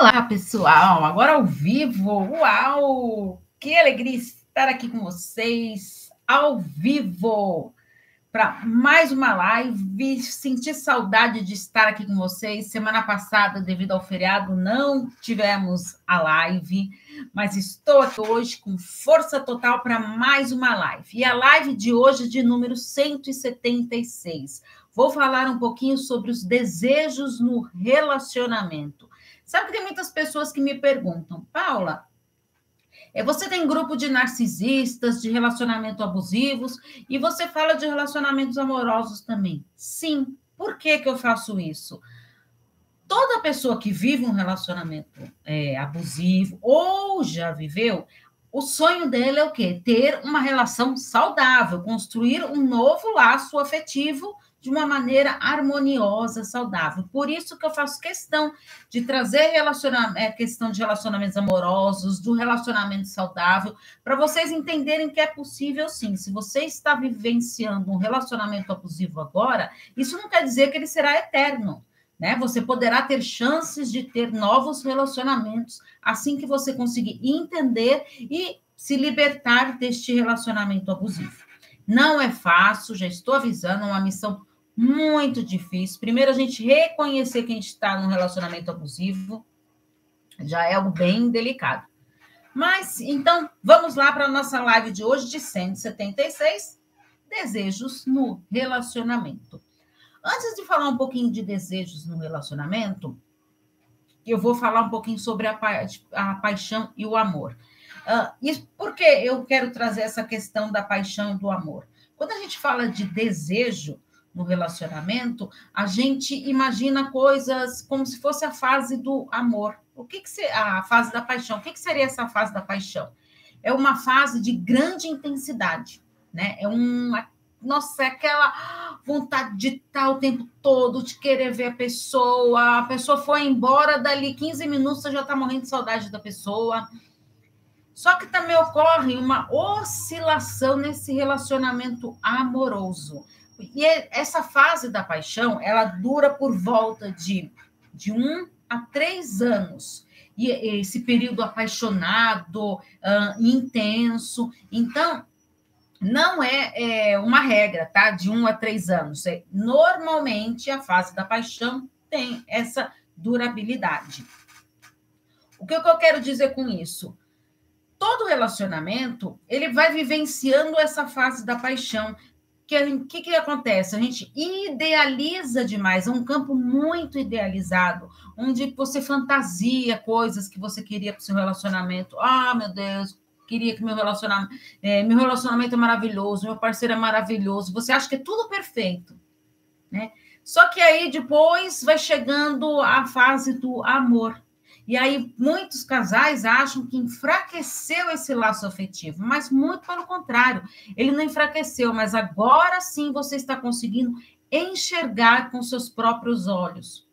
Olá, pessoal! Agora ao vivo! Uau! Que alegria estar aqui com vocês ao vivo para mais uma live. Senti saudade de estar aqui com vocês. Semana passada, devido ao feriado, não tivemos a live, mas estou aqui hoje com força total para mais uma live. E a live de hoje é de número 176. Vou falar um pouquinho sobre os desejos no relacionamento. Sabe que tem muitas pessoas que me perguntam, Paula, é, você tem grupo de narcisistas, de relacionamento abusivos, e você fala de relacionamentos amorosos também. Sim. Por que, que eu faço isso? Toda pessoa que vive um relacionamento é, abusivo ou já viveu, o sonho dele é o quê? Ter uma relação saudável, construir um novo laço afetivo de uma maneira harmoniosa, saudável. Por isso que eu faço questão de trazer relacionamento, é, questão de relacionamentos amorosos, do relacionamento saudável, para vocês entenderem que é possível sim. Se você está vivenciando um relacionamento abusivo agora, isso não quer dizer que ele será eterno. Né? Você poderá ter chances de ter novos relacionamentos assim que você conseguir entender e se libertar deste relacionamento abusivo. Não é fácil, já estou avisando, é uma missão muito difícil. Primeiro, a gente reconhecer que a gente está num relacionamento abusivo já é algo bem delicado. Mas, então, vamos lá para a nossa live de hoje de 176, desejos no relacionamento. Antes de falar um pouquinho de desejos no relacionamento, eu vou falar um pouquinho sobre a, pa a paixão e o amor. Uh, e por que eu quero trazer essa questão da paixão e do amor? Quando a gente fala de desejo, no relacionamento, a gente imagina coisas como se fosse a fase do amor. O que, que se, a fase da paixão? O que, que seria essa fase da paixão? É uma fase de grande intensidade, né? É uma nossa, é aquela vontade de estar o tempo todo, de querer ver a pessoa. A pessoa foi embora, dali 15 minutos você já está morrendo de saudade da pessoa. Só que também ocorre uma oscilação nesse relacionamento amoroso. E é, essa fase da paixão, ela dura por volta de, de um a três anos. E esse período apaixonado, uh, intenso. Então, não é, é, uma regra, tá? De um a três anos. É, normalmente, a fase da paixão tem essa durabilidade. O que, que eu quero dizer com isso? Todo relacionamento, ele vai vivenciando essa fase da paixão que que, que acontece? A gente idealiza demais, é um campo muito idealizado, onde você fantasia coisas que você queria para o seu relacionamento. Ah, meu Deus, queria que meu relacionamento, é, meu relacionamento é maravilhoso, meu parceiro é maravilhoso. Você acha que é tudo perfeito, né? Só que aí depois vai chegando a fase do amor. E aí, muitos casais acham que enfraqueceu esse laço afetivo, mas muito pelo contrário, ele não enfraqueceu, mas agora sim você está conseguindo enxergar com seus próprios olhos,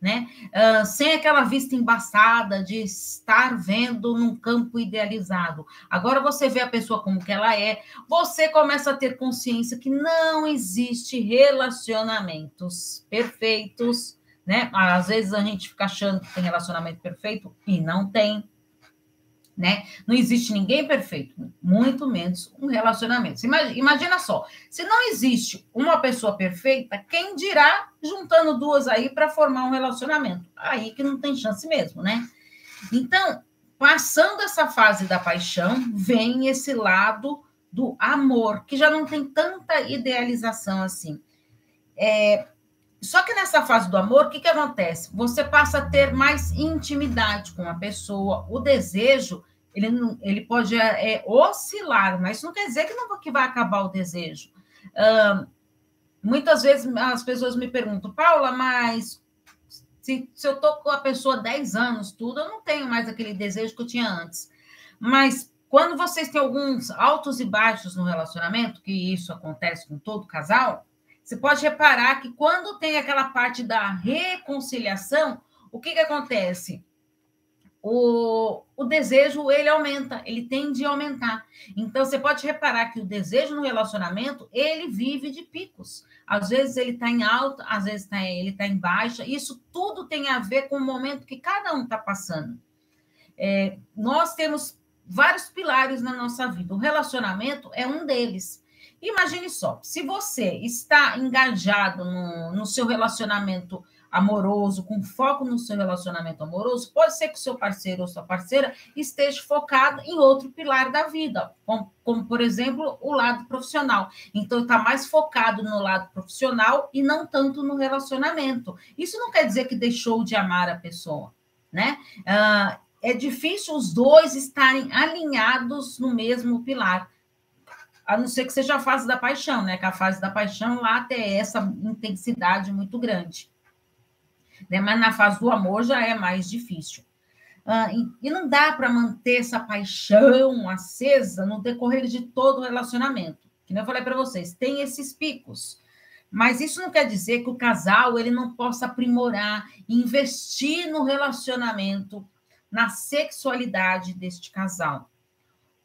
né? Uh, sem aquela vista embaçada de estar vendo num campo idealizado. Agora você vê a pessoa como que ela é, você começa a ter consciência que não existe relacionamentos perfeitos né? Às vezes a gente fica achando que tem relacionamento perfeito e não tem, né? Não existe ninguém perfeito, muito menos um relacionamento. Imagina, só, se não existe uma pessoa perfeita, quem dirá juntando duas aí para formar um relacionamento? Aí que não tem chance mesmo, né? Então, passando essa fase da paixão, vem esse lado do amor, que já não tem tanta idealização assim. É, só que nessa fase do amor, o que, que acontece? Você passa a ter mais intimidade com a pessoa. O desejo, ele, ele pode é, é, oscilar, mas isso não quer dizer que, não, que vai acabar o desejo. Uh, muitas vezes as pessoas me perguntam, Paula, mas se, se eu estou com a pessoa 10 anos, tudo, eu não tenho mais aquele desejo que eu tinha antes. Mas quando vocês têm alguns altos e baixos no relacionamento, que isso acontece com todo casal, você pode reparar que quando tem aquela parte da reconciliação, o que, que acontece? o, o desejo ele aumenta, ele tende a aumentar. Então você pode reparar que o desejo no relacionamento ele vive de picos. Às vezes ele está em alta, às vezes tá, ele está em baixa. Isso tudo tem a ver com o momento que cada um está passando. É, nós temos vários pilares na nossa vida. O relacionamento é um deles. Imagine só, se você está engajado no, no seu relacionamento amoroso, com foco no seu relacionamento amoroso, pode ser que o seu parceiro ou sua parceira esteja focado em outro pilar da vida, como, como por exemplo, o lado profissional. Então, está mais focado no lado profissional e não tanto no relacionamento. Isso não quer dizer que deixou de amar a pessoa, né? Uh, é difícil os dois estarem alinhados no mesmo pilar. A não ser que seja a fase da paixão, né? Que a fase da paixão lá tem essa intensidade muito grande né? mas na fase do amor já é mais difícil. Ah, e, e não dá para manter essa paixão acesa no decorrer de todo o relacionamento. Que eu falei para vocês, tem esses picos. Mas isso não quer dizer que o casal ele não possa aprimorar, investir no relacionamento, na sexualidade deste casal.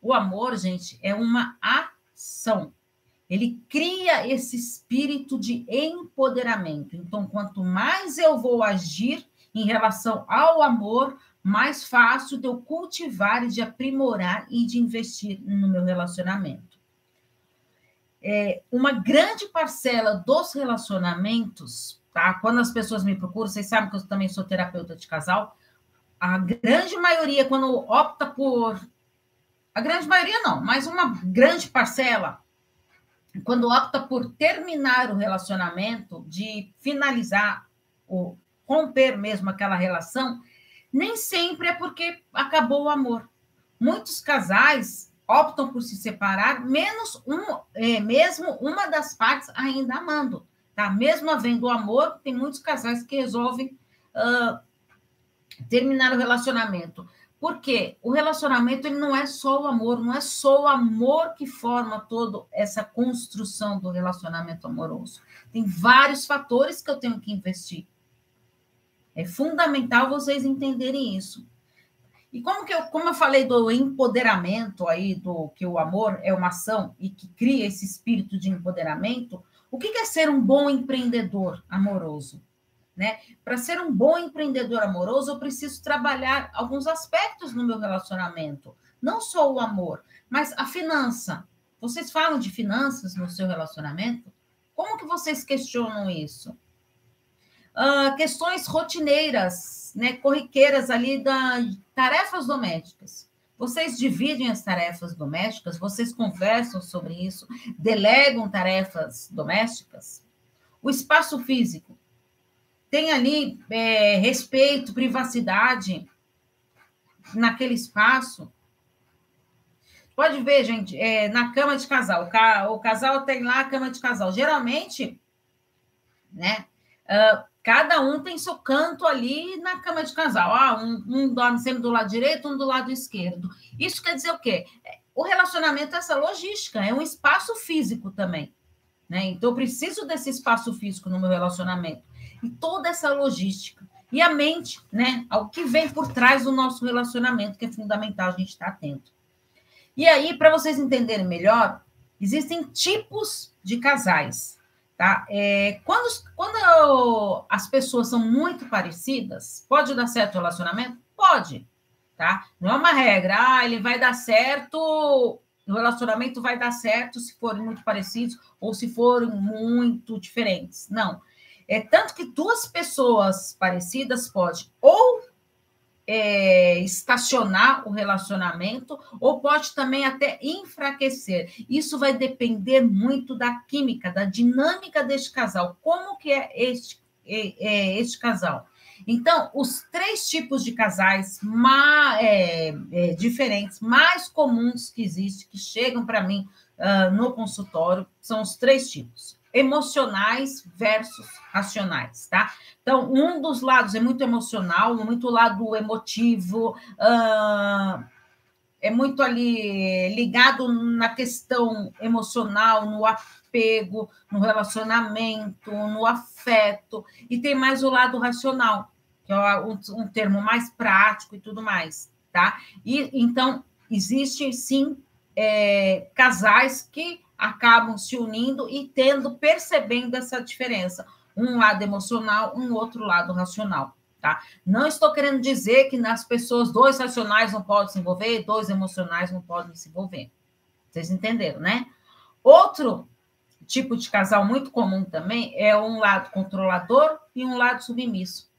O amor, gente, é uma ação. Ele cria esse espírito de empoderamento. Então, quanto mais eu vou agir em relação ao amor, mais fácil de eu cultivar e de aprimorar e de investir no meu relacionamento. É, uma grande parcela dos relacionamentos, tá? Quando as pessoas me procuram, vocês sabem que eu também sou terapeuta de casal, a grande maioria, quando opta por. A grande maioria não, mas uma grande parcela quando opta por terminar o relacionamento, de finalizar, ou romper mesmo aquela relação, nem sempre é porque acabou o amor. Muitos casais optam por se separar, menos um, é, mesmo uma das partes ainda amando. Tá? Mesmo havendo amor, tem muitos casais que resolvem uh, terminar o relacionamento. Porque o relacionamento ele não é só o amor, não é só o amor que forma toda essa construção do relacionamento amoroso. Tem vários fatores que eu tenho que investir. É fundamental vocês entenderem isso. E como que eu, como eu falei do empoderamento aí, do que o amor é uma ação e que cria esse espírito de empoderamento, o que é ser um bom empreendedor amoroso? Né? Para ser um bom empreendedor amoroso, eu preciso trabalhar alguns aspectos no meu relacionamento. Não só o amor, mas a finança. Vocês falam de finanças no seu relacionamento? Como que vocês questionam isso? Uh, questões rotineiras, né, corriqueiras ali da tarefas domésticas. Vocês dividem as tarefas domésticas? Vocês conversam sobre isso? Delegam tarefas domésticas? O espaço físico tem ali é, respeito, privacidade naquele espaço. Pode ver, gente, é, na cama de casal. O, ca, o, casal tem lá a cama de casal. Geralmente, né? Uh, cada um tem seu canto ali na cama de casal. Ah, um, um, dorme sempre do lado direito, um do lado esquerdo. Isso quer dizer o quê? O relacionamento é essa logística, é um espaço físico também. Né? Então, eu preciso desse espaço físico no meu relacionamento e toda essa logística. E a mente, né? Ao que vem por trás do nosso relacionamento, que é fundamental a gente estar atento. E aí, para vocês entenderem melhor, existem tipos de casais. Tá? É, quando, quando as pessoas são muito parecidas, pode dar certo o relacionamento? Pode. Tá? Não é uma regra, ah, ele vai dar certo, o relacionamento vai dar certo se forem muito parecidos ou se forem muito diferentes. Não. É tanto que duas pessoas parecidas pode ou é, estacionar o relacionamento ou pode também até enfraquecer. Isso vai depender muito da química, da dinâmica deste casal. Como que é este, é, é este casal? Então, os três tipos de casais mais, é, é, diferentes, mais comuns que existem, que chegam para mim uh, no consultório, são os três tipos emocionais versus racionais, tá? Então, um dos lados é muito emocional, muito lado emotivo, uh, é muito ali ligado na questão emocional, no apego, no relacionamento, no afeto, e tem mais o lado racional, que é um, termo mais prático e tudo mais, tá? E então existe sim é, casais que acabam se unindo e tendo, percebendo essa diferença. Um lado emocional, um outro lado racional. Tá? Não estou querendo dizer que nas pessoas, dois racionais não podem se envolver, dois emocionais não podem se envolver. Vocês entenderam, né? Outro tipo de casal muito comum também é um lado controlador e um lado submisso.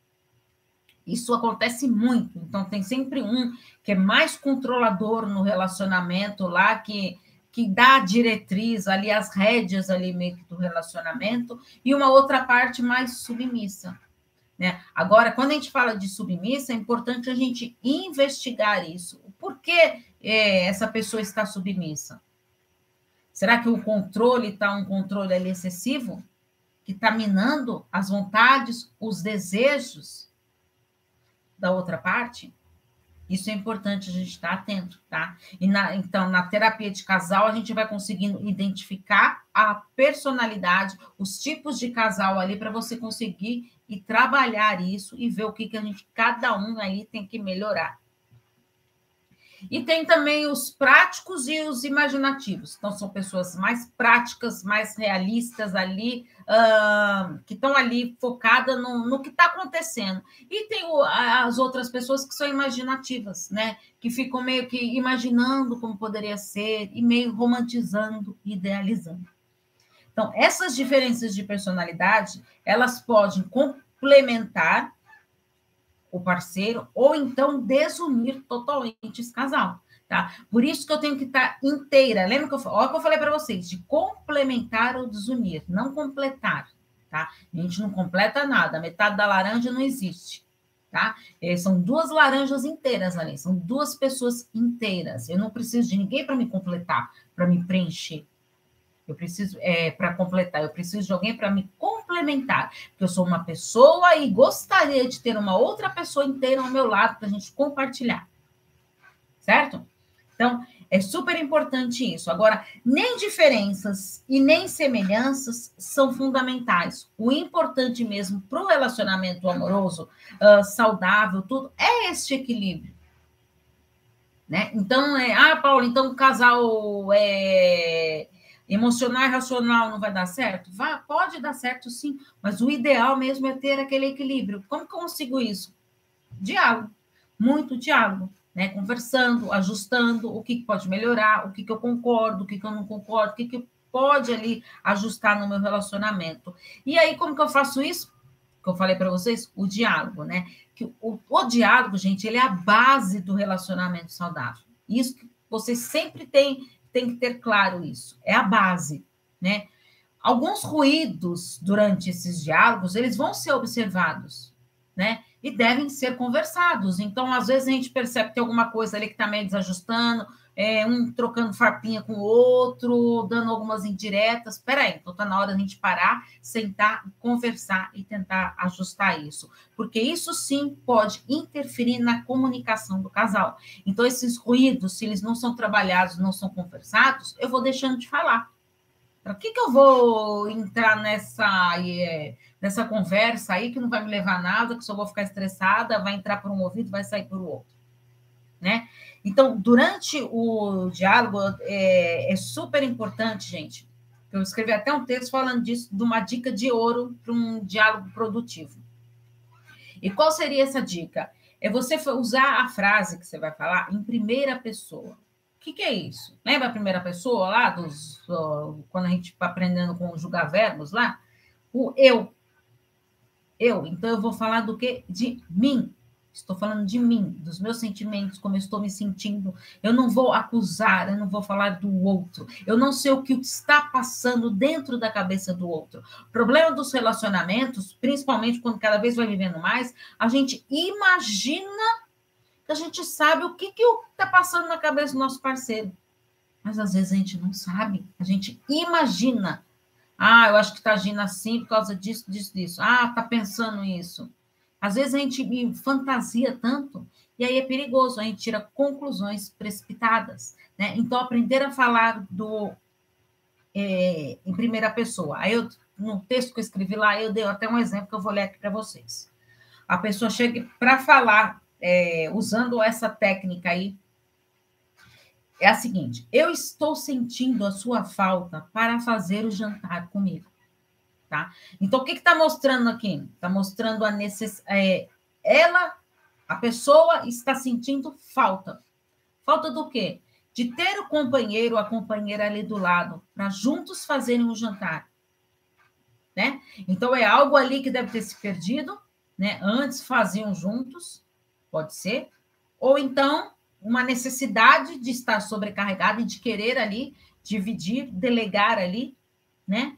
Isso acontece muito. Então, tem sempre um que é mais controlador no relacionamento lá, que, que dá a diretriz ali, as rédeas ali meio que do relacionamento, e uma outra parte mais submissa. Né? Agora, quando a gente fala de submissa, é importante a gente investigar isso. Por que é, essa pessoa está submissa? Será que o controle está um controle ali excessivo? Que está minando as vontades, os desejos da outra parte? Isso é importante a gente estar atento, tá? E na, então, na terapia de casal, a gente vai conseguindo identificar a personalidade, os tipos de casal ali, para você conseguir e trabalhar isso e ver o que, que a gente, cada um aí tem que melhorar. E tem também os práticos e os imaginativos. Então, são pessoas mais práticas, mais realistas ali, uh, que estão ali focadas no, no que está acontecendo. E tem o, as outras pessoas que são imaginativas, né? Que ficam meio que imaginando como poderia ser e meio romantizando, idealizando. Então, essas diferenças de personalidade, elas podem complementar o parceiro, ou então desunir totalmente esse casal, tá? Por isso que eu tenho que estar inteira. Lembra que eu, olha que eu falei para vocês, de complementar ou desunir, não completar, tá? A gente não completa nada, metade da laranja não existe, tá? É, são duas laranjas inteiras ali, são duas pessoas inteiras. Eu não preciso de ninguém para me completar, para me preencher. Eu preciso, é, para completar, eu preciso de alguém para me complementar, porque eu sou uma pessoa e gostaria de ter uma outra pessoa inteira ao meu lado para a gente compartilhar. Certo? Então, é super importante isso. Agora, nem diferenças e nem semelhanças são fundamentais. O importante mesmo para o relacionamento amoroso, uh, saudável, tudo, é este equilíbrio. Né? Então, é, ah, Paulo, então o casal é, Emocional e racional não vai dar certo? Vai, pode dar certo sim, mas o ideal mesmo é ter aquele equilíbrio. Como consigo isso? Diálogo, muito diálogo, né? Conversando, ajustando o que pode melhorar, o que, que eu concordo, o que, que eu não concordo, o que, que pode ali ajustar no meu relacionamento. E aí, como que eu faço isso? Que eu falei para vocês, o diálogo, né? Que o, o diálogo, gente, ele é a base do relacionamento saudável. Isso que vocês sempre têm tem que ter claro isso, é a base, né? Alguns ruídos durante esses diálogos, eles vão ser observados, né? E devem ser conversados. Então, às vezes a gente percebe que tem alguma coisa ali que está meio desajustando, é, um trocando farpinha com o outro, dando algumas indiretas. Espera aí, então está na hora da gente parar, sentar, conversar e tentar ajustar isso. Porque isso sim pode interferir na comunicação do casal. Então, esses ruídos, se eles não são trabalhados, não são conversados, eu vou deixando de falar. Para que, que eu vou entrar nessa, é, nessa conversa aí que não vai me levar a nada, que só vou ficar estressada, vai entrar por um ouvido, vai sair por outro? Né? Então, durante o diálogo, é, é super importante, gente. Eu escrevi até um texto falando disso, de uma dica de ouro para um diálogo produtivo. E qual seria essa dica? É você usar a frase que você vai falar em primeira pessoa. O que, que é isso? Lembra a primeira pessoa lá, dos, quando a gente está aprendendo conjugar verbos lá? O eu. Eu. Então, eu vou falar do que? De mim. Estou falando de mim, dos meus sentimentos, como eu estou me sentindo. Eu não vou acusar, eu não vou falar do outro. Eu não sei o que está passando dentro da cabeça do outro. O problema dos relacionamentos, principalmente quando cada vez vai vivendo mais, a gente imagina que a gente sabe o que está passando na cabeça do nosso parceiro. Mas às vezes a gente não sabe, a gente imagina. Ah, eu acho que está agindo assim por causa disso, disso, disso. Ah, está pensando isso. Às vezes a gente fantasia tanto e aí é perigoso, a gente tira conclusões precipitadas. Né? Então, aprender a falar do é, em primeira pessoa. Aí eu, no texto que eu escrevi lá, eu dei até um exemplo que eu vou ler aqui para vocês. a pessoa chega para falar, é, usando essa técnica aí, é a seguinte: eu estou sentindo a sua falta para fazer o jantar comigo. Tá? Então, o que está mostrando aqui? Está mostrando a necessidade. É, ela, a pessoa, está sentindo falta. Falta do quê? De ter o companheiro ou a companheira ali do lado, para juntos fazerem um jantar. Né? Então, é algo ali que deve ter se perdido. Né? Antes faziam juntos, pode ser. Ou então, uma necessidade de estar sobrecarregado e de querer ali dividir, delegar ali, né?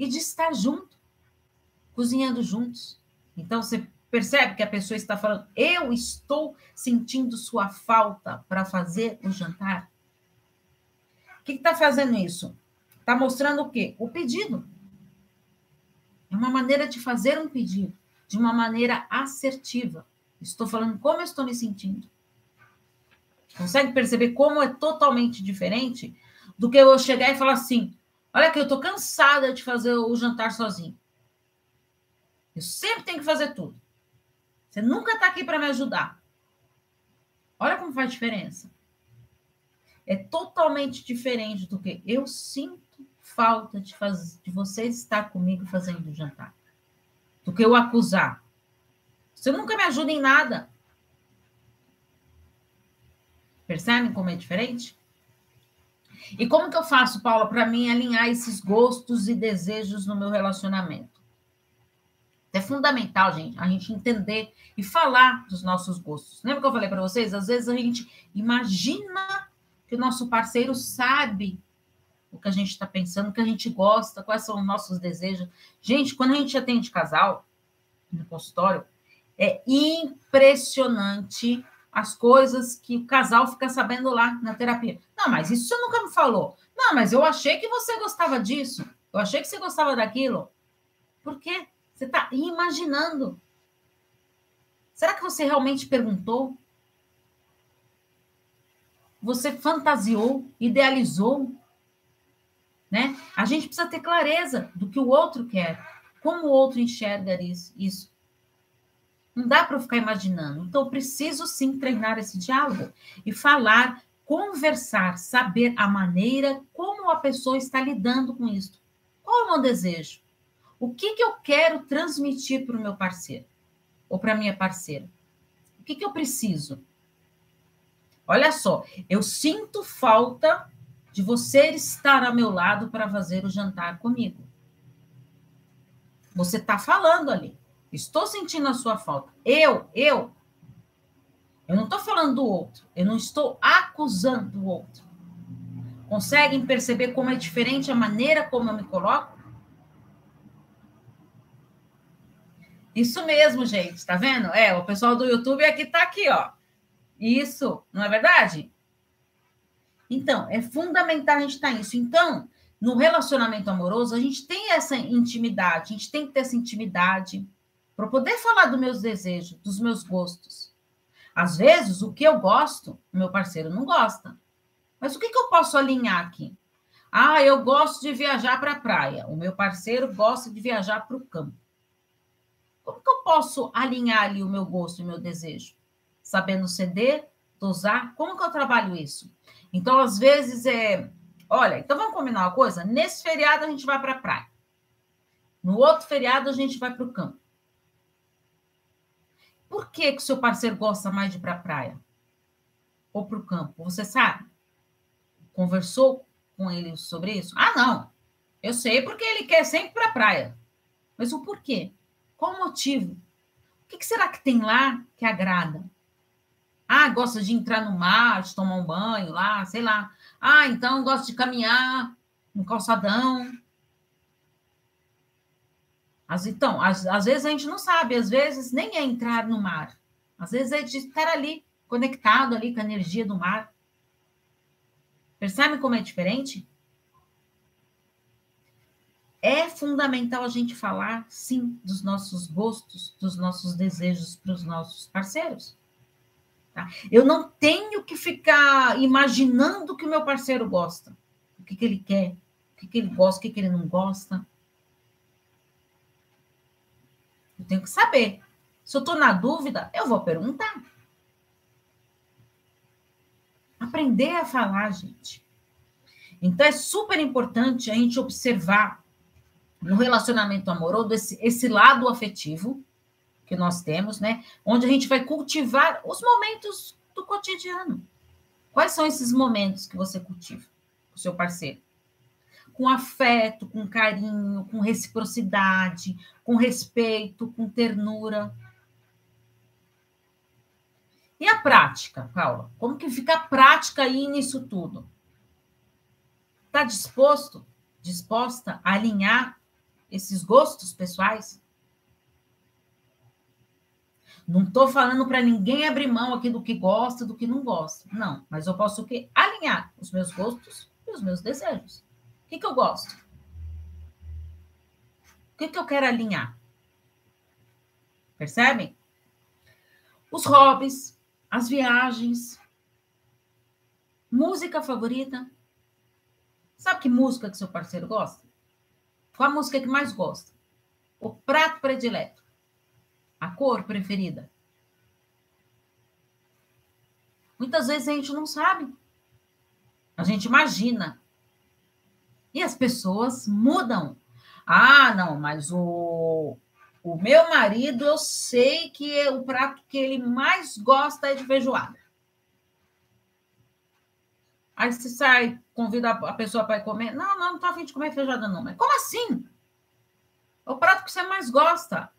E de estar junto, cozinhando juntos. Então você percebe que a pessoa está falando: "Eu estou sentindo sua falta para fazer o jantar". O que está fazendo isso? Está mostrando o quê? O pedido. É uma maneira de fazer um pedido de uma maneira assertiva. Estou falando como eu estou me sentindo. Consegue perceber como é totalmente diferente do que eu chegar e falar assim: olha que eu estou cansada de fazer o jantar sozinho. Eu sempre tenho que fazer tudo. Você nunca está aqui para me ajudar. Olha como faz diferença. É totalmente diferente do que eu sinto falta de, fazer, de você estar comigo fazendo o jantar. Do que eu acusar. Você nunca me ajuda em nada. Percebem como é diferente? E como que eu faço, Paula, para mim alinhar esses gostos e desejos no meu relacionamento? É fundamental, gente, a gente entender e falar dos nossos gostos. Lembra que eu falei para vocês? Às vezes a gente imagina que o nosso parceiro sabe o que a gente está pensando, o que a gente gosta, quais são os nossos desejos. Gente, quando a gente atende casal no consultório, é impressionante as coisas que o casal fica sabendo lá na terapia. Não, mas isso você nunca me falou. Não, mas eu achei que você gostava disso. Eu achei que você gostava daquilo. Por quê? Você está imaginando. Será que você realmente perguntou? Você fantasiou, idealizou? Né? A gente precisa ter clareza do que o outro quer, como o outro enxerga isso. Não dá para eu ficar imaginando. Então, eu preciso sim treinar esse diálogo e falar, conversar, saber a maneira como a pessoa está lidando com isso. Qual é o meu desejo? O que, que eu quero transmitir para o meu parceiro ou para a minha parceira? O que, que eu preciso? Olha só, eu sinto falta de você estar ao meu lado para fazer o jantar comigo. Você está falando ali. Estou sentindo a sua falta. Eu, eu. Eu não estou falando do outro. Eu não estou acusando o outro. Conseguem perceber como é diferente a maneira como eu me coloco? Isso mesmo, gente. Tá vendo? É, o pessoal do YouTube aqui tá aqui, ó. Isso, não é verdade? Então, é fundamental a gente estar tá nisso. Então, no relacionamento amoroso, a gente tem essa intimidade, a gente tem que ter essa intimidade para poder falar dos meus desejos, dos meus gostos. Às vezes, o que eu gosto, meu parceiro não gosta. Mas o que, que eu posso alinhar aqui? Ah, eu gosto de viajar para a praia. O meu parceiro gosta de viajar para o campo. Como que eu posso alinhar ali o meu gosto e o meu desejo? Sabendo ceder, dosar, como que eu trabalho isso? Então, às vezes, é. Olha, então vamos combinar uma coisa? Nesse feriado a gente vai para a praia. No outro feriado a gente vai para o campo. Por que, que o seu parceiro gosta mais de ir para a praia? Ou para o campo? Você sabe? Conversou com ele sobre isso? Ah, não. Eu sei porque ele quer sempre para a praia. Mas o porquê? Qual o motivo? O que, que será que tem lá que agrada? Ah, gosta de entrar no mar, de tomar um banho lá, sei lá. Ah, então gosta de caminhar no calçadão. As, então, às, vezes a gente não sabe, às vezes nem é entrar no mar. Às vezes é de estar ali, conectado ali com a energia do mar. Percebe como é diferente? É fundamental a gente falar, sim, dos nossos gostos, dos nossos desejos para os nossos parceiros. Tá? Eu não tenho que ficar imaginando o que o meu parceiro gosta, o que, que ele quer, o que, que ele gosta, o que, que ele não gosta. Eu tenho que saber. Se eu estou na dúvida, eu vou perguntar. Aprender a falar, gente. Então, é super importante a gente observar no relacionamento amoroso esse, esse lado afetivo que nós temos, né? Onde a gente vai cultivar os momentos do cotidiano. Quais são esses momentos que você cultiva com o seu parceiro? Com afeto, com carinho, com reciprocidade, com respeito, com ternura. E a prática, Paula? Como que fica a prática aí nisso tudo? Está disposto, disposta a alinhar esses gostos pessoais? Não estou falando para ninguém abrir mão aqui do que gosta, do que não gosta. Não, mas eu posso o quê? Alinhar os meus gostos e os meus desejos. O que, que eu gosto? O que, que eu quero alinhar? Percebem? Os hobbies, as viagens, música favorita. Sabe que música que seu parceiro gosta? Qual a música que mais gosta? O prato predileto. A cor preferida? Muitas vezes a gente não sabe. A gente imagina. E as pessoas mudam. Ah, não, mas o, o meu marido, eu sei que é o prato que ele mais gosta é de feijoada. Aí você sai, convida a pessoa para comer. Não, não, não tô afim de comer feijoada, não. Mas como assim? É o prato que você mais gosta.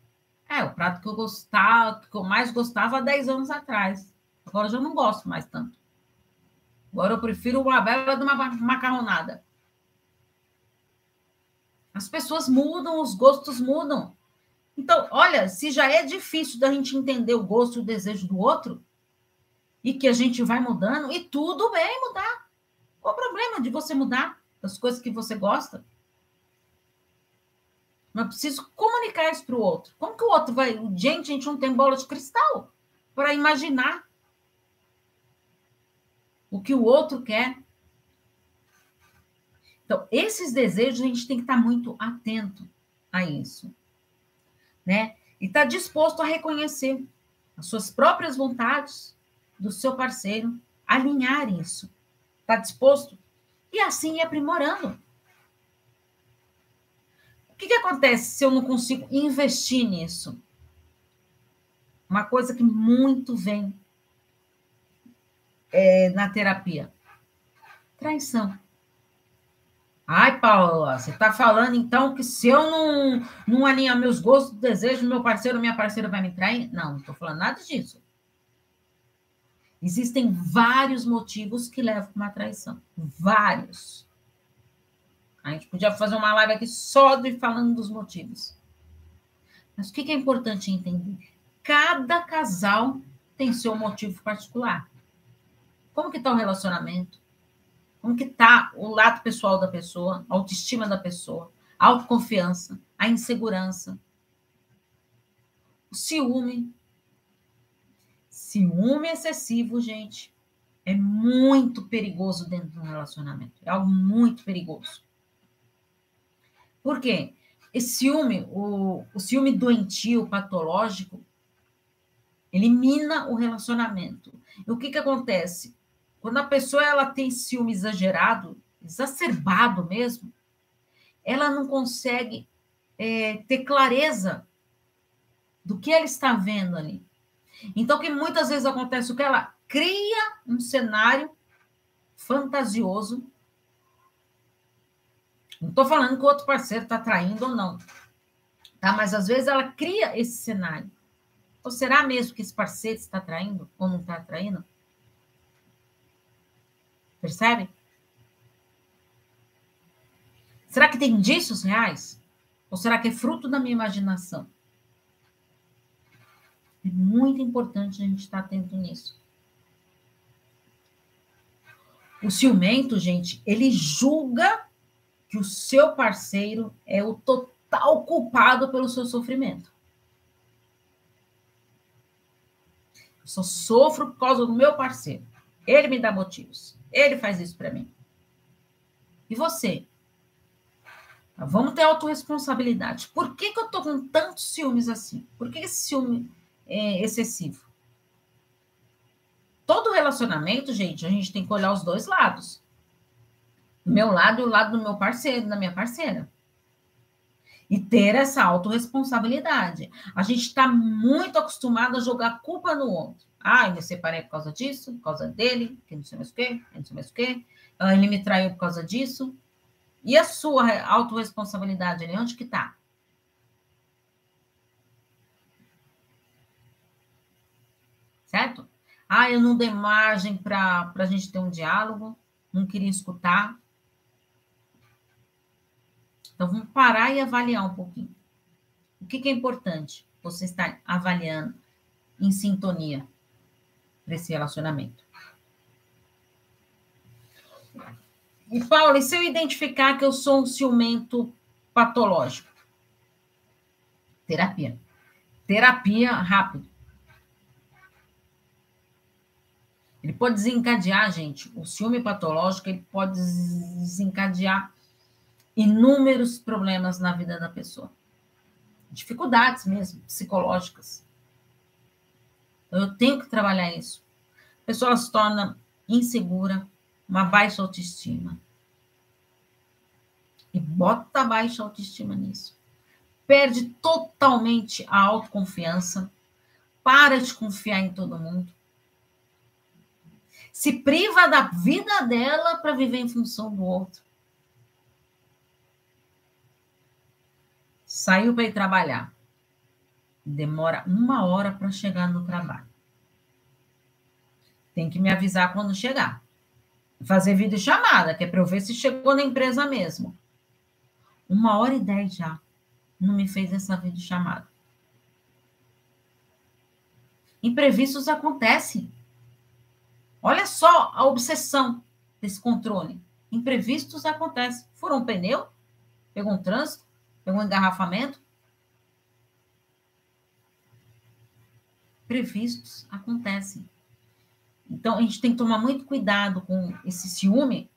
É, o prato que eu gostava, que eu mais gostava há 10 anos atrás. Agora eu já não gosto mais tanto. Agora eu prefiro uma bela de uma macarronada. As pessoas mudam, os gostos mudam. Então, olha, se já é difícil da gente entender o gosto e o desejo do outro, e que a gente vai mudando, e tudo bem mudar. Qual o problema de você mudar as coisas que você gosta? Mas preciso comunicar isso para o outro. Como que o outro vai. Gente, a gente não tem bola de cristal para imaginar o que o outro quer. Então, esses desejos a gente tem que estar muito atento a isso. Né? E estar tá disposto a reconhecer as suas próprias vontades do seu parceiro, alinhar isso. Está disposto? E assim ir aprimorando que, que acontece se eu não consigo investir nisso? Uma coisa que muito vem é, na terapia: traição. Ai, Paula, você está falando então que se eu não, não alinhar meus gostos, desejos, meu parceiro, minha parceira vai me trair? Não, não estou falando nada disso. Existem vários motivos que levam para uma traição. Vários. A gente podia fazer uma live aqui só de falando dos motivos. Mas o que é importante entender? Cada casal tem seu motivo particular. Como que está o relacionamento? Como que está o lado pessoal da pessoa, a autoestima da pessoa, a autoconfiança, a insegurança, o ciúme. Ciúme excessivo, gente, é muito perigoso dentro de um relacionamento. É algo muito perigoso. Por quê? Esse ciúme, o, o ciúme doentio, patológico, elimina o relacionamento. E o que, que acontece? Quando a pessoa ela tem ciúme exagerado, exacerbado mesmo, ela não consegue é, ter clareza do que ela está vendo ali. Então, que muitas vezes acontece o que ela cria um cenário fantasioso não estou falando que o outro parceiro está traindo ou não. Tá? Mas às vezes ela cria esse cenário. Ou será mesmo que esse parceiro está traindo ou não está traindo? Percebe? Será que tem indícios reais? Ou será que é fruto da minha imaginação? É muito importante a gente estar atento nisso. O ciumento, gente, ele julga que o seu parceiro é o total culpado pelo seu sofrimento. Eu só sofro por causa do meu parceiro. Ele me dá motivos. Ele faz isso para mim. E você? Vamos ter autorresponsabilidade. Por que, que eu tô com tantos ciúmes assim? Por que esse ciúme é, excessivo. Todo relacionamento, gente, a gente tem que olhar os dois lados. O meu lado e o lado do meu parceiro, da minha parceira. E ter essa autorresponsabilidade. A gente está muito acostumado a jogar culpa no outro. Ah, eu me separei por causa disso, por causa dele, que não sei mais o quê, que não sei mais o quê. Ah, ele me traiu por causa disso. E a sua autorresponsabilidade ali, onde que está? Certo? Ah, eu não dei margem para a gente ter um diálogo, não queria escutar. Então, vamos parar e avaliar um pouquinho. O que, que é importante? Você estar avaliando em sintonia para esse relacionamento. E, Paulo, e se eu identificar que eu sou um ciumento patológico? Terapia. Terapia rápido. Ele pode desencadear, gente, o ciúme patológico, ele pode desencadear inúmeros problemas na vida da pessoa. Dificuldades mesmo, psicológicas. Eu tenho que trabalhar isso. A pessoa se torna insegura, uma baixa autoestima. E bota baixa autoestima nisso. Perde totalmente a autoconfiança, para de confiar em todo mundo. Se priva da vida dela para viver em função do outro. Saiu para ir trabalhar. Demora uma hora para chegar no trabalho. Tem que me avisar quando chegar. Fazer vídeo chamada, que é para eu ver se chegou na empresa mesmo. Uma hora e dez já. Não me fez essa vídeo chamada. Imprevistos acontecem. Olha só a obsessão desse controle. Imprevistos acontecem. Furou um pneu, pegou um trânsito, um engarrafamento. Imprevistos acontecem. Então, a gente tem que tomar muito cuidado com esse ciúme,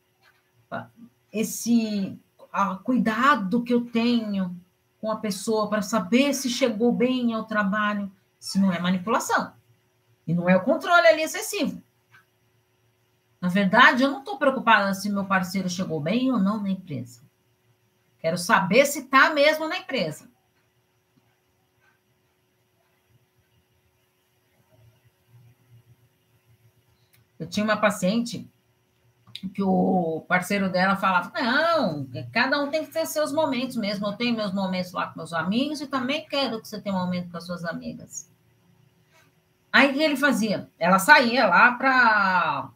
esse a, cuidado que eu tenho com a pessoa para saber se chegou bem ao trabalho, se não é manipulação. E não é o controle ali excessivo. Na verdade, eu não estou preocupada se meu parceiro chegou bem ou não na empresa. Quero saber se está mesmo na empresa. Eu tinha uma paciente que o parceiro dela falava: não, cada um tem que ter seus momentos mesmo. Eu tenho meus momentos lá com meus amigos e também quero que você tenha um momento com as suas amigas. Aí o que ele fazia? Ela saía lá para.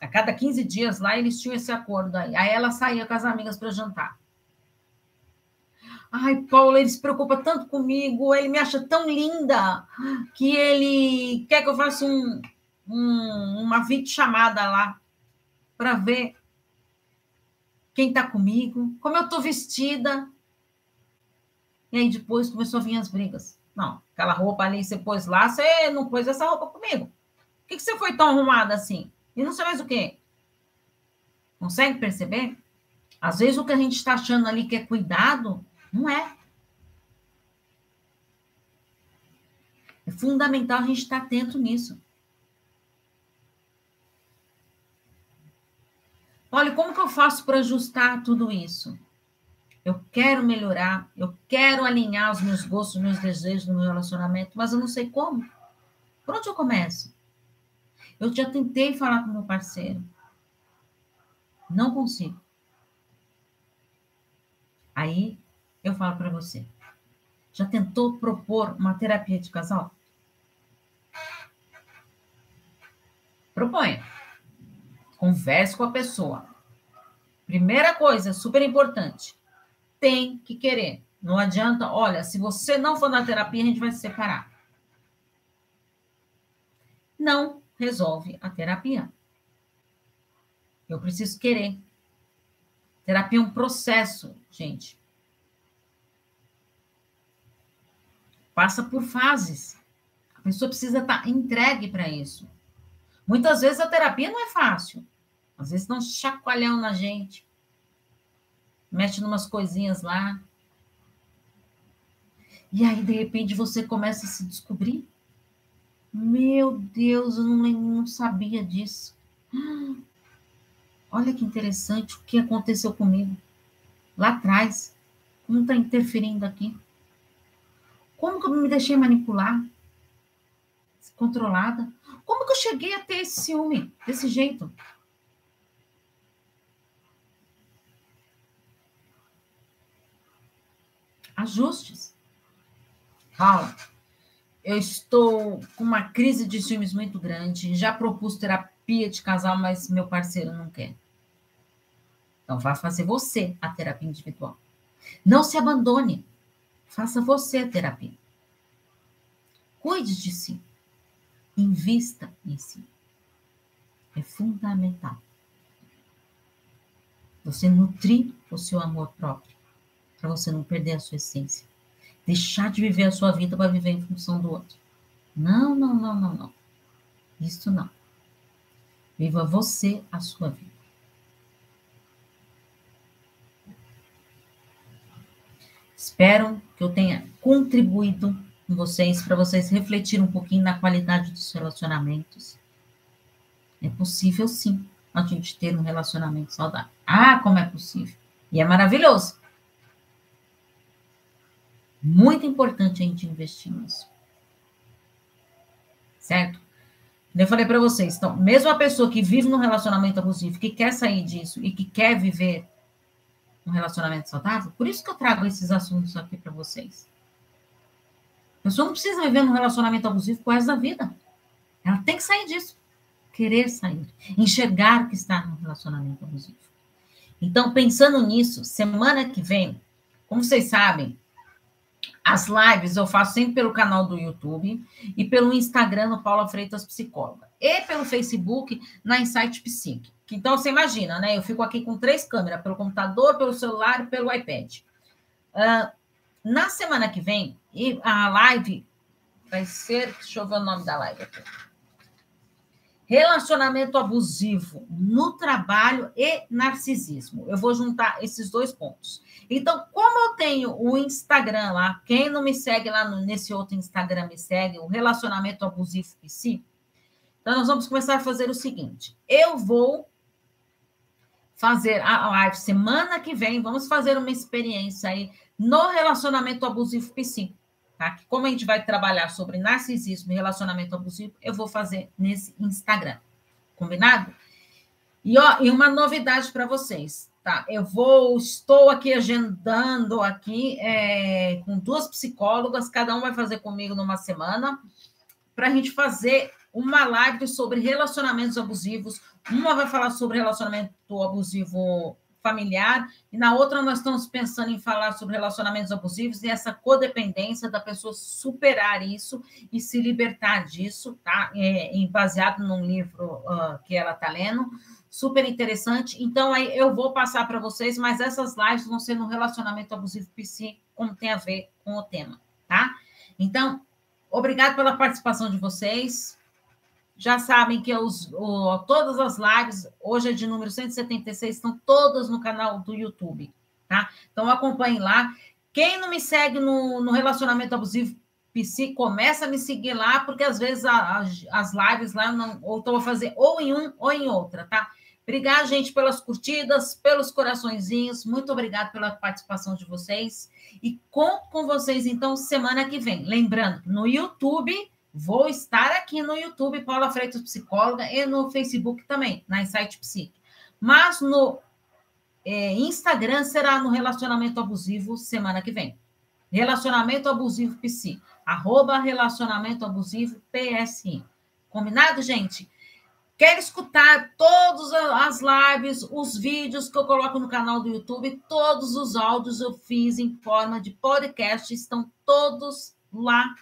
A cada 15 dias lá eles tinham esse acordo aí. Aí ela saía com as amigas para jantar. Ai, Paulo, ele se preocupa tanto comigo, ele me acha tão linda que ele quer que eu faça um, um, uma videochamada lá para ver quem está comigo, como eu estou vestida. E aí depois começou a vir as brigas. Não, aquela roupa ali você pôs lá, você não pôs essa roupa comigo. Por que, que você foi tão arrumada assim? E não sei mais o quê. Consegue perceber? Às vezes o que a gente está achando ali que é cuidado, não é. É fundamental a gente estar atento nisso. Olha, como que eu faço para ajustar tudo isso? Eu quero melhorar, eu quero alinhar os meus gostos, os meus desejos no meu relacionamento, mas eu não sei como. Por onde eu começo? Eu já tentei falar com meu parceiro. Não consigo. Aí eu falo para você. Já tentou propor uma terapia de casal? Proponha. Converse com a pessoa. Primeira coisa, super importante. Tem que querer. Não adianta, olha, se você não for na terapia, a gente vai se separar. Não resolve a terapia. Eu preciso querer. Terapia é um processo, gente. Passa por fases. A pessoa precisa estar tá entregue para isso. Muitas vezes a terapia não é fácil. Às vezes dá um chacoalhão na gente. Mexe numas coisinhas lá. E aí, de repente, você começa a se descobrir. Meu Deus, eu não, não sabia disso. Olha que interessante o que aconteceu comigo lá atrás. Como está interferindo aqui? Como que eu me deixei manipular? Controlada? Como que eu cheguei a ter esse ciúme desse jeito? Ajustes. Paula, eu estou com uma crise de ciúmes muito grande. Já propus terapia de casal, mas meu parceiro não quer. Então, vá fazer você a terapia individual. Não se abandone. Faça você a terapia. Cuide de si. Invista em si. É fundamental. Você nutrir o seu amor próprio, para você não perder a sua essência. Deixar de viver a sua vida para viver em função do outro. Não, não, não, não, não. Isso não. Viva você a sua vida. Espero que eu tenha contribuído com vocês para vocês refletirem um pouquinho na qualidade dos relacionamentos. É possível sim a gente ter um relacionamento saudável. Ah, como é possível! E é maravilhoso. Muito importante a gente investir nisso. Certo? Eu falei para vocês, então, mesmo a pessoa que vive num relacionamento abusivo, que quer sair disso e que quer viver um relacionamento saudável, por isso que eu trago esses assuntos aqui para vocês. A pessoa não precisa viver num relacionamento abusivo por resto da vida. Ela tem que sair disso. Querer sair. Enxergar que está num relacionamento abusivo. Então, pensando nisso, semana que vem, como vocês sabem, as lives eu faço sempre pelo canal do YouTube e pelo Instagram no Paula Freitas Psicóloga. E pelo Facebook na Insight Psique. Então, você imagina, né? Eu fico aqui com três câmeras, pelo computador, pelo celular e pelo iPad. Uh, na semana que vem, a live vai ser. Deixa eu ver o nome da live aqui. Relacionamento abusivo no trabalho e narcisismo. Eu vou juntar esses dois pontos. Então, como eu tenho o Instagram lá, quem não me segue lá no, nesse outro Instagram me segue, o Relacionamento Abusivo PC. Então, nós vamos começar a fazer o seguinte: eu vou fazer a live semana que vem, vamos fazer uma experiência aí no relacionamento abusivo psi, tá? Como a gente vai trabalhar sobre narcisismo e relacionamento abusivo, eu vou fazer nesse Instagram. Combinado? E ó, e uma novidade para vocês, tá? Eu vou, estou aqui agendando aqui é, com duas psicólogas, cada um vai fazer comigo numa semana, para a gente fazer uma live sobre relacionamentos abusivos. Uma vai falar sobre relacionamento abusivo familiar, e na outra nós estamos pensando em falar sobre relacionamentos abusivos e essa codependência da pessoa superar isso e se libertar disso, tá? É, baseado num livro uh, que ela está lendo, super interessante. Então, aí eu vou passar para vocês, mas essas lives vão ser no relacionamento abusivo psi, como tem a ver com o tema, tá? Então, obrigado pela participação de vocês. Já sabem que os, o, todas as lives, hoje é de número 176, estão todas no canal do YouTube, tá? Então acompanhem lá. Quem não me segue no, no relacionamento abusivo PC, começa a me seguir lá, porque às vezes a, a, as lives lá eu não, ou estou a fazer ou em um ou em outra, tá? Obrigada, gente, pelas curtidas, pelos coraçõezinhos. Muito obrigada pela participação de vocês. E conto com vocês, então, semana que vem. Lembrando, no YouTube Vou estar aqui no YouTube, Paula Freitas Psicóloga, e no Facebook também, na Insight Psique. Mas no é, Instagram será no Relacionamento Abusivo semana que vem. Relacionamento Abusivo Psi. Arroba Relacionamento Abusivo PSI. Combinado, gente? Quer escutar todas as lives, os vídeos que eu coloco no canal do YouTube, todos os áudios eu fiz em forma de podcast, estão todos lá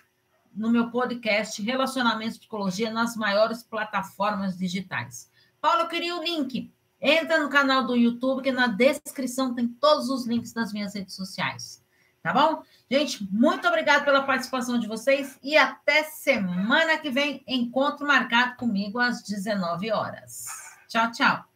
no meu podcast Relacionamentos Psicologia nas maiores plataformas digitais. Paulo, eu queria o link. Entra no canal do YouTube, que na descrição tem todos os links das minhas redes sociais. Tá bom? Gente, muito obrigado pela participação de vocês e até semana que vem. Encontro marcado comigo às 19 horas. Tchau, tchau.